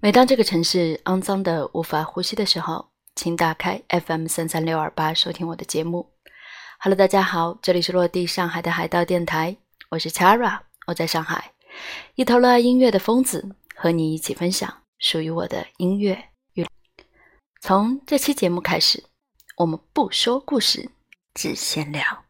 每当这个城市肮脏的无法呼吸的时候，请打开 FM 三三六二八收听我的节目。Hello，大家好，这里是落地上海的海盗电台，我是 Chara，我在上海，一头热爱音乐的疯子，和你一起分享属于我的音乐与。从这期节目开始，我们不说故事，只闲聊。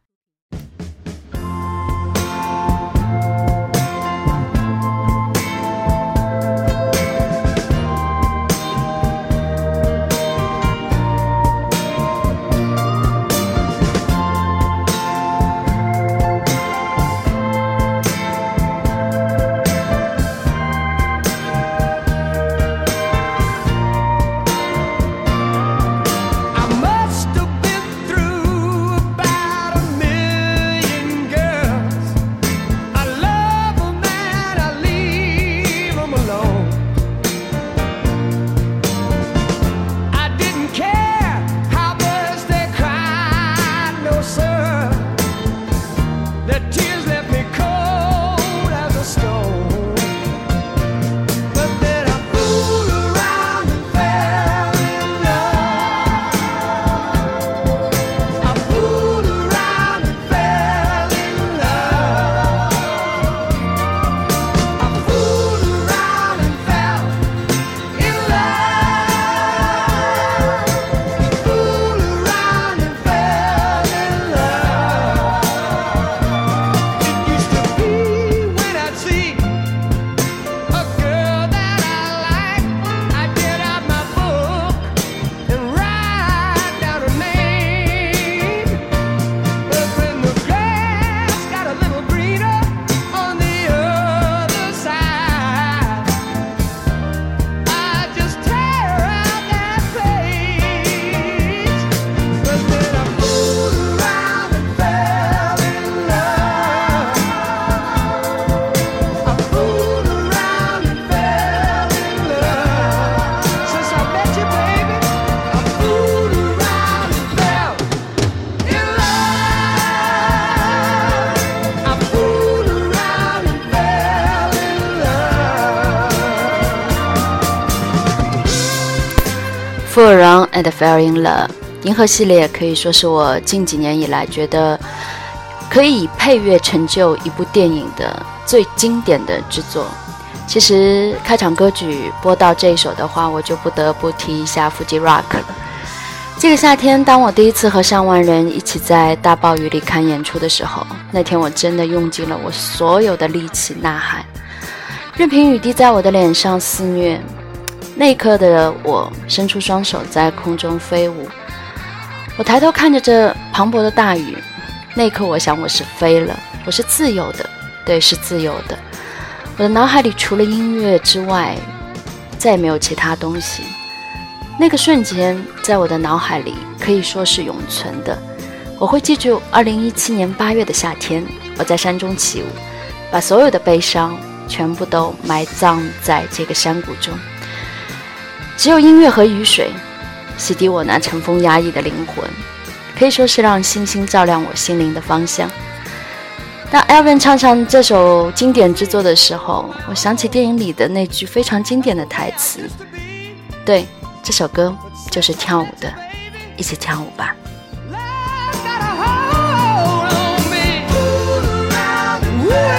Fool around and fell in love，银河系列可以说是我近几年以来觉得可以以配乐成就一部电影的最经典的制作。其实开场歌曲播到这一首的话，我就不得不提一下 Fuji Rock 了。这个夏天，当我第一次和上万人一起在大暴雨里看演出的时候，那天我真的用尽了我所有的力气呐喊，任凭雨滴在我的脸上肆虐。那一刻的我伸出双手在空中飞舞，我抬头看着这磅礴的大雨。那一刻，我想我是飞了，我是自由的，对，是自由的。我的脑海里除了音乐之外，再也没有其他东西。那个瞬间，在我的脑海里可以说是永存的。我会记住2017年8月的夏天，我在山中起舞，把所有的悲伤全部都埋葬在这个山谷中。只有音乐和雨水，洗涤我那尘封压抑的灵魂，可以说是让星星照亮我心灵的方向。当 Elvin 唱上这首经典之作的时候，我想起电影里的那句非常经典的台词：“对，这首歌就是跳舞的，一起跳舞吧。”Yeah!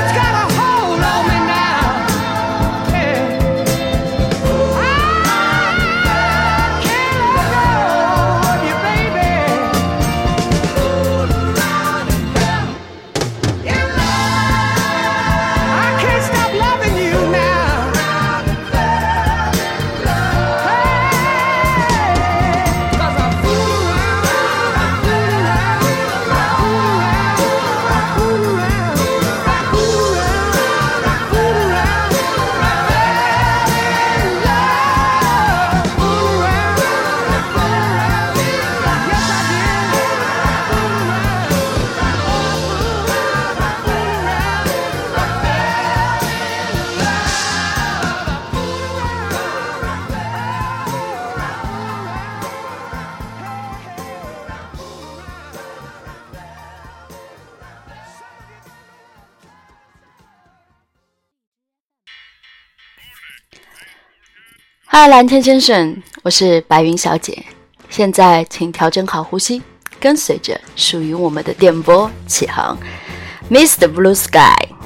嗨，蓝天先生，我是白云小姐。现在请调整好呼吸，跟随着属于我们的电波起航。Mr. Blue Sky。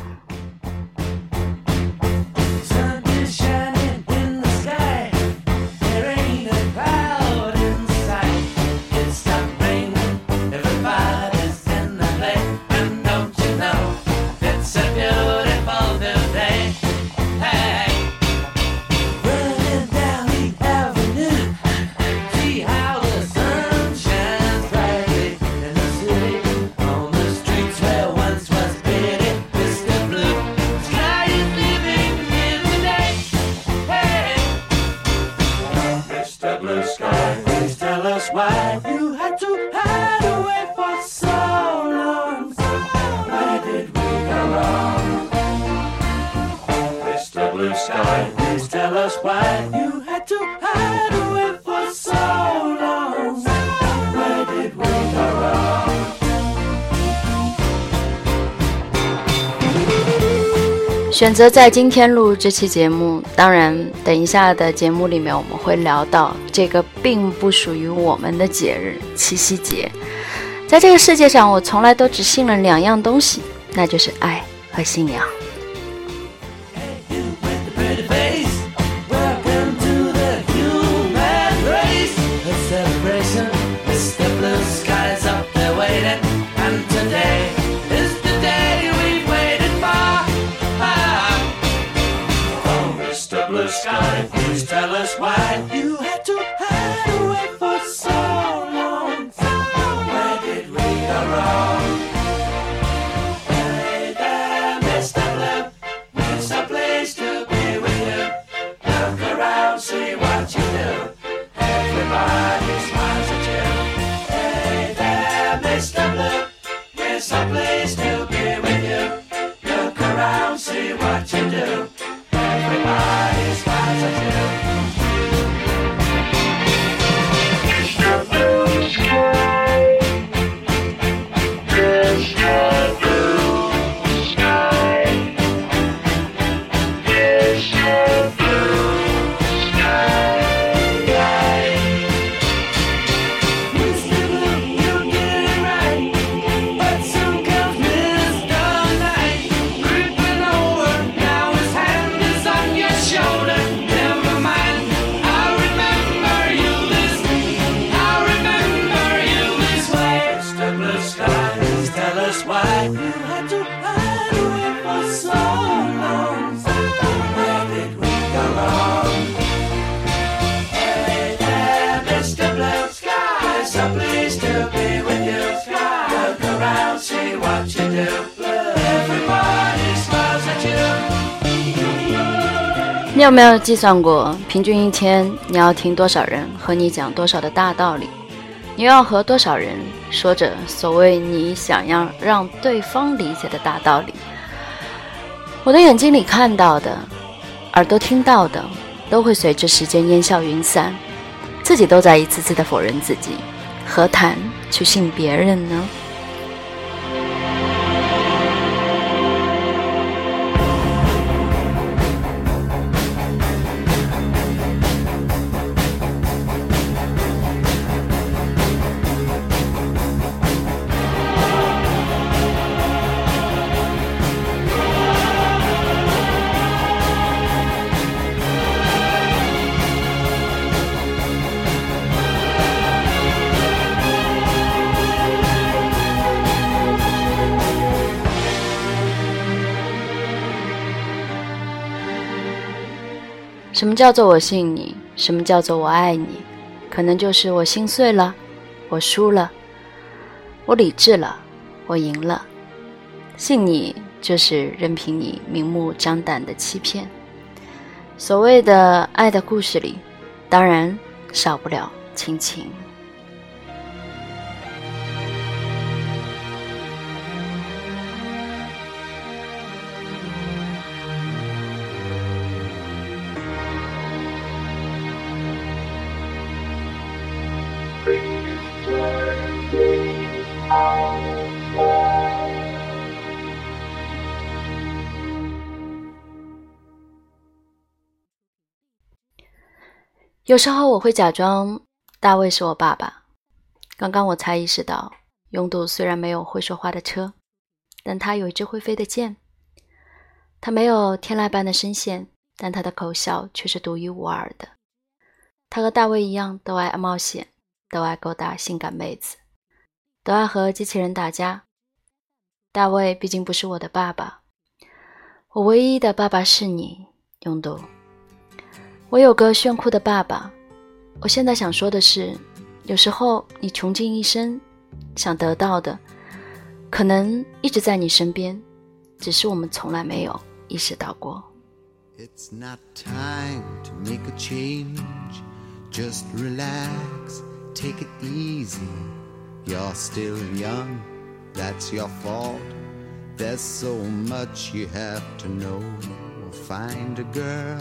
选择在今天录这期节目，当然，等一下的节目里面我们会聊到这个并不属于我们的节日——七夕节。在这个世界上，我从来都只信了两样东西，那就是爱和信仰。你有没有计算过，平均一天你要听多少人和你讲多少的大道理？你要和多少人说着所谓你想要让对方理解的大道理？我的眼睛里看到的，耳朵听到的，都会随着时间烟消云散，自己都在一次次的否认自己，何谈去信别人呢？什么叫做我信你？什么叫做我爱你？可能就是我心碎了，我输了，我理智了，我赢了。信你就是任凭你明目张胆的欺骗。所谓的爱的故事里，当然少不了亲情。有时候我会假装大卫是我爸爸。刚刚我才意识到，拥堵虽然没有会说话的车，但他有一只会飞的箭。他没有天籁般的声线，但他的口笑却是独一无二的。他和大卫一样，都爱冒险，都爱勾搭性感妹子，都爱和机器人打架。大卫毕竟不是我的爸爸，我唯一的爸爸是你，拥堵。我有个炫酷的爸爸。我现在想说的是，有时候你穷尽一生想得到的，可能一直在你身边，只是我们从来没有意识到过。It's not time to make a change. Just relax, take it easy. You're still young, that's your fault. There's so much you have to know. Find a girl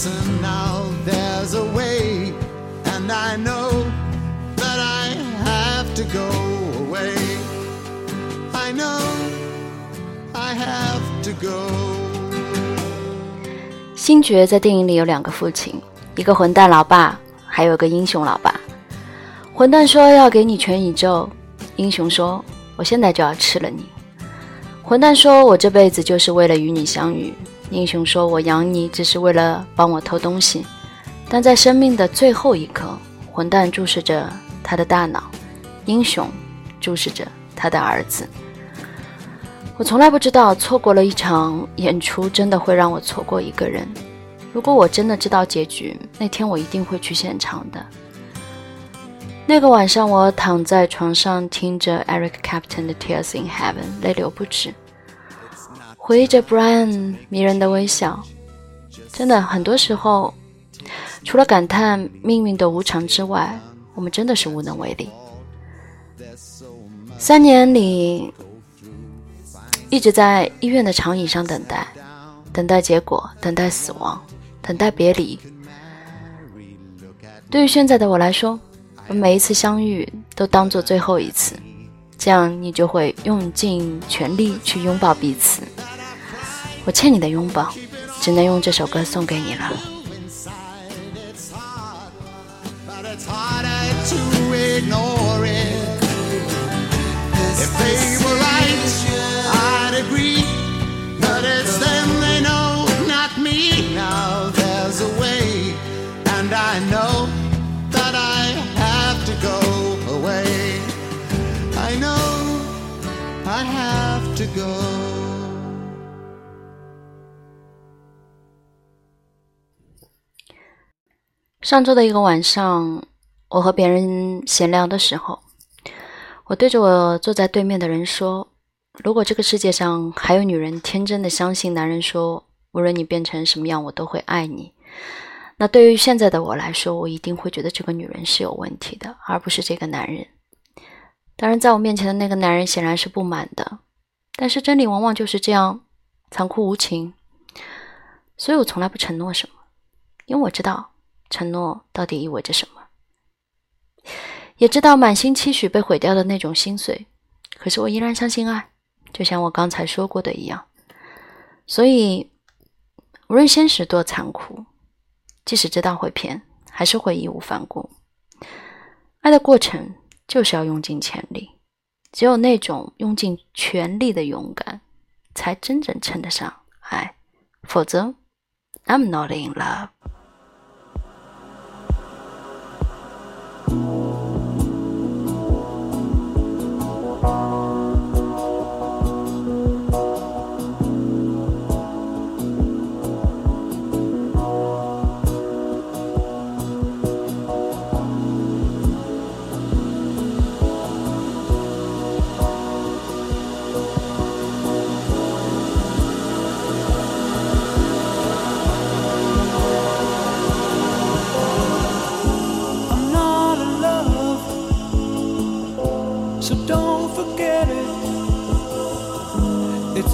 listen. Now there's a way, and I know that I have to go away. I know I have to go. 星爵在电影里有两个父亲，一个混蛋老爸，还有个英雄老爸。混蛋说要给你全宇宙，英雄说我现在就要吃了你。混蛋说：“我这辈子就是为了与你相遇。”英雄说：“我养你只是为了帮我偷东西。”但在生命的最后一刻，混蛋注视着他的大脑，英雄注视着他的儿子。我从来不知道，错过了一场演出，真的会让我错过一个人。如果我真的知道结局，那天我一定会去现场的。那个晚上，我躺在床上，听着 Eric Clapton 的《Tears in Heaven》，泪流不止。回忆着 Brian 迷人的微笑，真的，很多时候，除了感叹命运的无常之外，我们真的是无能为力。三年里，一直在医院的长椅上等待，等待结果，等待死亡，等待别离。对于现在的我来说，我每一次相遇都当做最后一次，这样你就会用尽全力去拥抱彼此。我欠你的拥抱，只能用这首歌送给你了。上周的一个晚上，我和别人闲聊的时候，我对着我坐在对面的人说：“如果这个世界上还有女人天真的相信男人说无论你变成什么样，我都会爱你，那对于现在的我来说，我一定会觉得这个女人是有问题的，而不是这个男人。当然，在我面前的那个男人显然是不满的，但是真理往往就是这样残酷无情，所以我从来不承诺什么，因为我知道。”承诺到底意味着什么？也知道满心期许被毁掉的那种心碎，可是我依然相信爱，就像我刚才说过的一样。所以，无论现实多残酷，即使知道会骗，还是会义无反顾。爱的过程就是要用尽全力，只有那种用尽全力的勇敢，才真正称得上爱，否则，I'm not in love。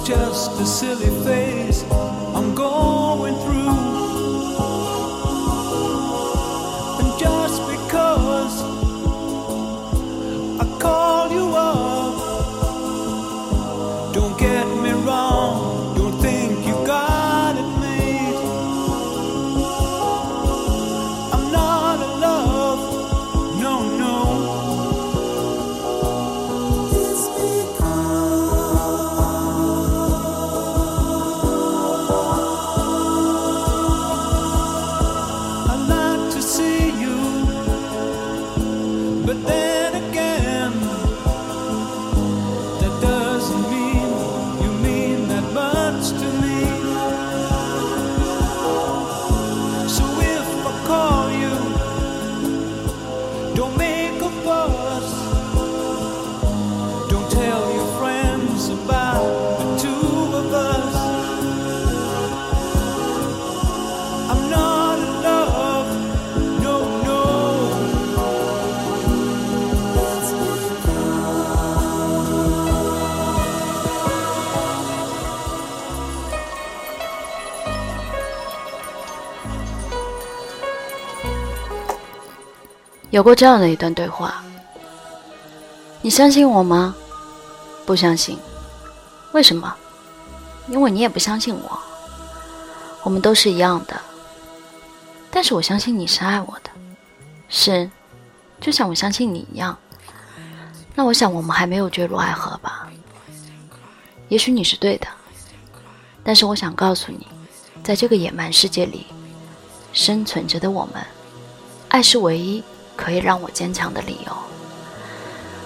Just a silly phase 有过这样的一段对话：你相信我吗？不相信。为什么？因为你也不相信我。我们都是一样的。但是我相信你是爱我的，是，就像我相信你一样。那我想我们还没有坠入爱河吧？也许你是对的，但是我想告诉你，在这个野蛮世界里，生存着的我们，爱是唯一可以让我坚强的理由。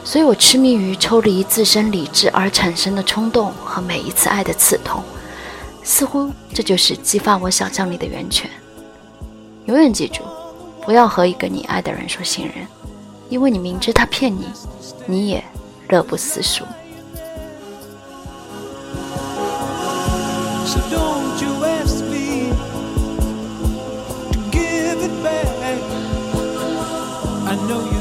所以我痴迷于抽离自身理智而产生的冲动和每一次爱的刺痛，似乎这就是激发我想象力的源泉。永远记住，不要和一个你爱的人说信任，因为你明知他骗你，你也乐不思蜀。I know you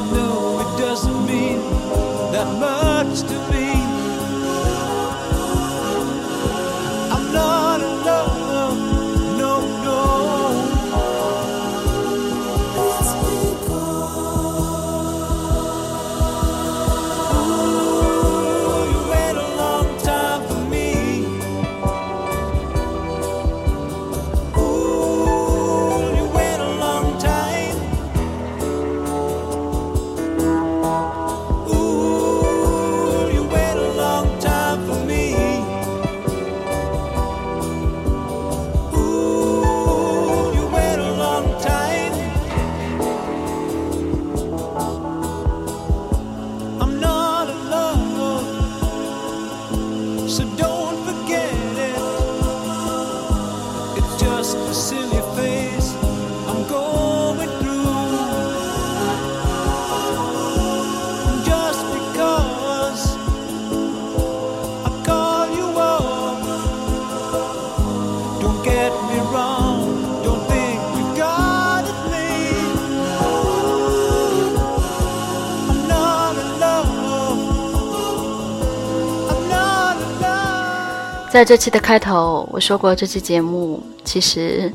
在这期的开头，我说过，这期节目其实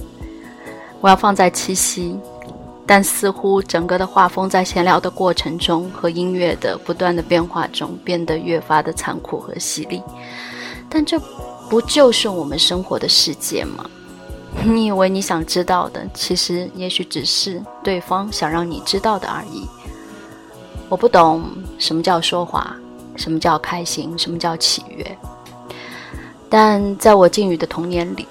我要放在七夕，但似乎整个的画风在闲聊的过程中和音乐的不断的变化中变得越发的残酷和犀利。但这不就是我们生活的世界吗？你以为你想知道的，其实也许只是对方想让你知道的而已。我不懂什么叫说话，什么叫开心，什么叫喜悦。但在我静语的童年里，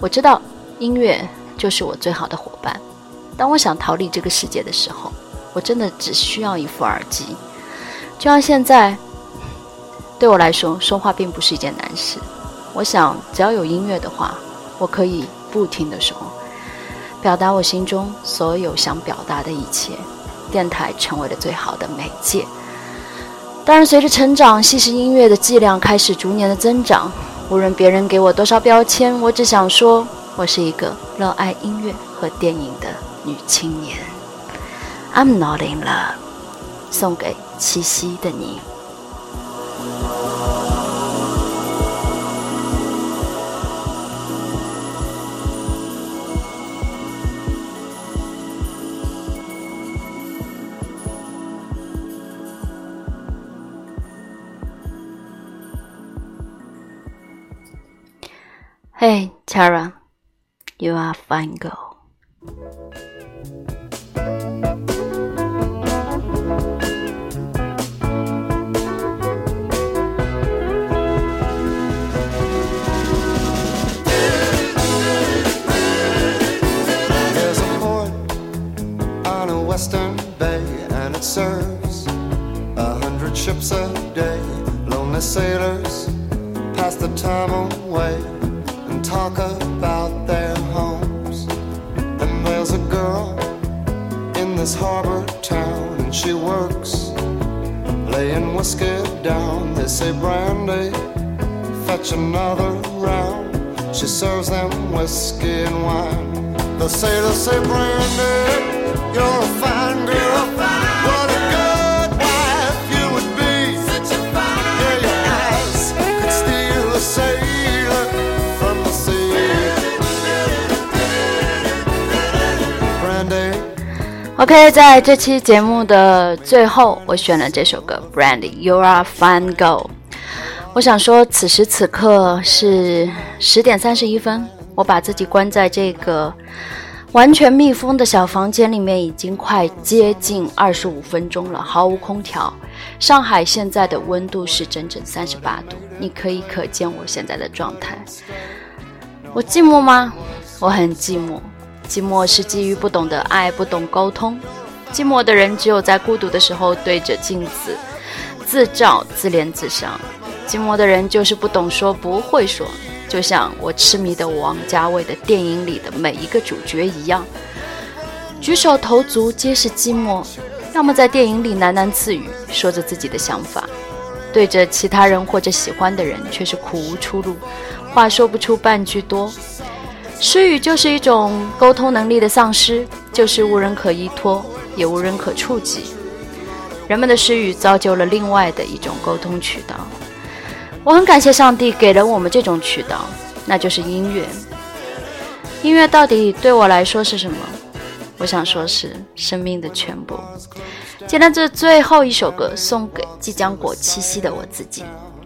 我知道音乐就是我最好的伙伴。当我想逃离这个世界的时候，我真的只需要一副耳机。就像现在，对我来说，说话并不是一件难事。我想，只要有音乐的话，我可以不停地说，表达我心中所有想表达的一切。电台成为了最好的媒介。当然，随着成长，吸食音乐的剂量开始逐年的增长。无论别人给我多少标签，我只想说，我是一个热爱音乐和电影的女青年。I'm not in love，送给七夕的你。Hey, Tara, you are a fine girl. Say, Brandy, you're a fine girl. What a good wife you would be. Yeah, your eyes could steal a sailor from the sea. Brandy. OK，在这期节目的最后，我选了这首歌《Brandy You Are a Fine Girl》。我想说，此时此刻是十点三十一分，我把自己关在这个完全密封的小房间里面，已经快接近二十五分钟了，毫无空调。上海现在的温度是整整三十八度，你可以可见我现在的状态。我寂寞吗？我很寂寞。寂寞是基于不懂得爱，不懂沟通。寂寞的人只有在孤独的时候对着镜子自照、自怜自伤。寂寞的人就是不懂说，不会说，就像我痴迷的王家卫的电影里的每一个主角一样，举手投足皆是寂寞，要么在电影里喃喃自语，说着自己的想法，对着其他人或者喜欢的人却是苦无出路，话说不出半句多。失语就是一种沟通能力的丧失，就是无人可依托，也无人可触及。人们的失语造就了另外的一种沟通渠道。我很感谢上帝给了我们这种渠道，那就是音乐。音乐到底对我来说是什么？我想说是生命的全部。今天这最后一首歌送给即将过七夕的我自己。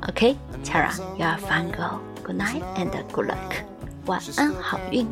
OK，Tara，you、are fine girl. Good night and good luck. 晚安，好运。